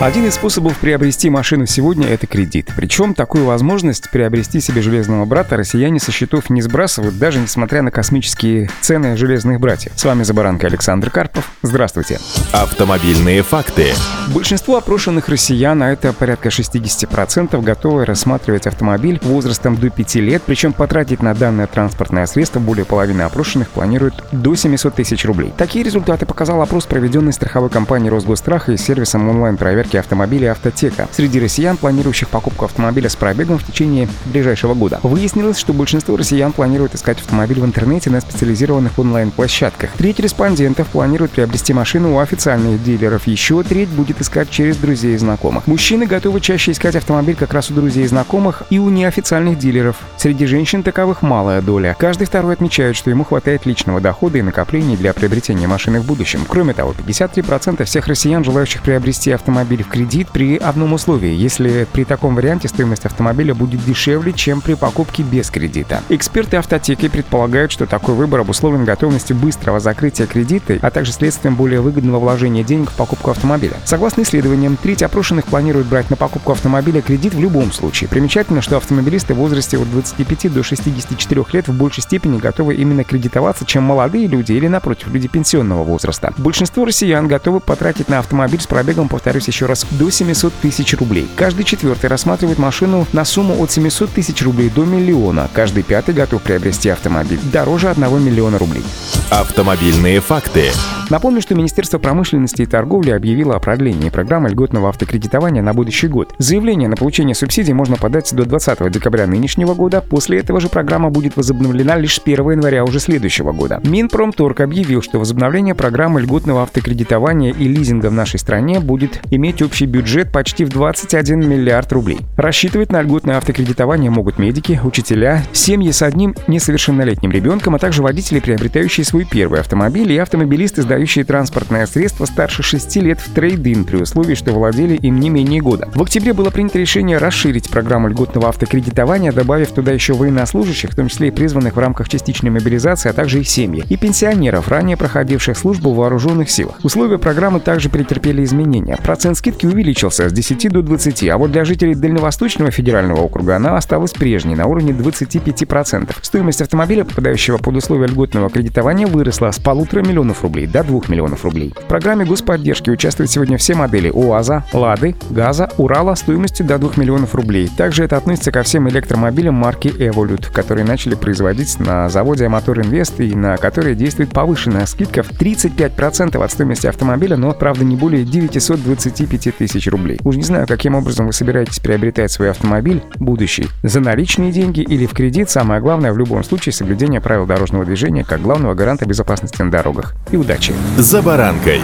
Один из способов приобрести машину сегодня – это кредит. Причем такую возможность приобрести себе железного брата россияне со счетов не сбрасывают, даже несмотря на космические цены железных братьев. С вами «За баранкой» Александр Карпов. Здравствуйте. Автомобильные факты. Большинство опрошенных россиян, а это порядка 60%, готовы рассматривать автомобиль возрастом до 5 лет, причем потратить на данное транспортное средство более половины опрошенных планируют до 700 тысяч рублей. Такие результаты показал опрос, проведенный страховой компанией «Росгострах» и сервисом онлайн-проверки марки автомобиля «Автотека» среди россиян, планирующих покупку автомобиля с пробегом в течение ближайшего года. Выяснилось, что большинство россиян планирует искать автомобиль в интернете на специализированных онлайн-площадках. Треть респондентов планирует приобрести машину у официальных дилеров, еще треть будет искать через друзей и знакомых. Мужчины готовы чаще искать автомобиль как раз у друзей и знакомых и у неофициальных дилеров. Среди женщин таковых малая доля. Каждый второй отмечает, что ему хватает личного дохода и накоплений для приобретения машины в будущем. Кроме того, 53% всех россиян, желающих приобрести автомобиль автомобиль в кредит при одном условии, если при таком варианте стоимость автомобиля будет дешевле, чем при покупке без кредита. Эксперты автотеки предполагают, что такой выбор обусловлен готовностью быстрого закрытия кредита, а также следствием более выгодного вложения денег в покупку автомобиля. Согласно исследованиям, треть опрошенных планирует брать на покупку автомобиля кредит в любом случае. Примечательно, что автомобилисты в возрасте от 25 до 64 лет в большей степени готовы именно кредитоваться, чем молодые люди или, напротив, люди пенсионного возраста. Большинство россиян готовы потратить на автомобиль с пробегом, повторюсь еще раз, до 700 тысяч рублей. Каждый четвертый рассматривает машину на сумму от 700 тысяч рублей до миллиона. Каждый пятый готов приобрести автомобиль дороже 1 миллиона рублей. Автомобильные факты. Напомню, что Министерство промышленности и торговли объявило о продлении программы льготного автокредитования на будущий год. Заявление на получение субсидий можно подать до 20 декабря нынешнего года. После этого же программа будет возобновлена лишь с 1 января уже следующего года. Минпромторг объявил, что возобновление программы льготного автокредитования и лизинга в нашей стране будет иметь общий бюджет почти в 21 миллиард рублей. Рассчитывать на льготное автокредитование могут медики, учителя, семьи с одним несовершеннолетним ребенком, а также водители, приобретающие свой первый автомобиль и автомобилисты, сдающие транспортное средство старше 6 лет в трейдин при условии, что владели им не менее года. В октябре было принято решение расширить программу льготного автокредитования, добавив туда еще военнослужащих, в том числе и призванных в рамках частичной мобилизации, а также их семьи, и пенсионеров, ранее проходивших службу в вооруженных силах. Условия программы также претерпели изменения. Процент скидки увеличился с 10 до 20, а вот для жителей Дальневосточного федерального округа она осталась прежней, на уровне 25%. Стоимость автомобиля, попадающего под условия льготного кредитования, выросла с полутора миллионов рублей до 2 миллионов рублей. В программе господдержки участвуют сегодня все модели УАЗа, Лады, Газа, Урала стоимостью до 2 миллионов рублей. Также это относится ко всем электромобилям марки Evolut, которые начали производить на заводе Мотор Инвест и на которые действует повышенная скидка в 35% от стоимости автомобиля, но, правда, не более 925 тысяч рублей. Уж не знаю, каким образом вы собираетесь приобретать свой автомобиль будущий. За наличные деньги или в кредит, самое главное в любом случае соблюдение правил дорожного движения как главного гаранта безопасности на дорогах. И удачи! «За баранкой».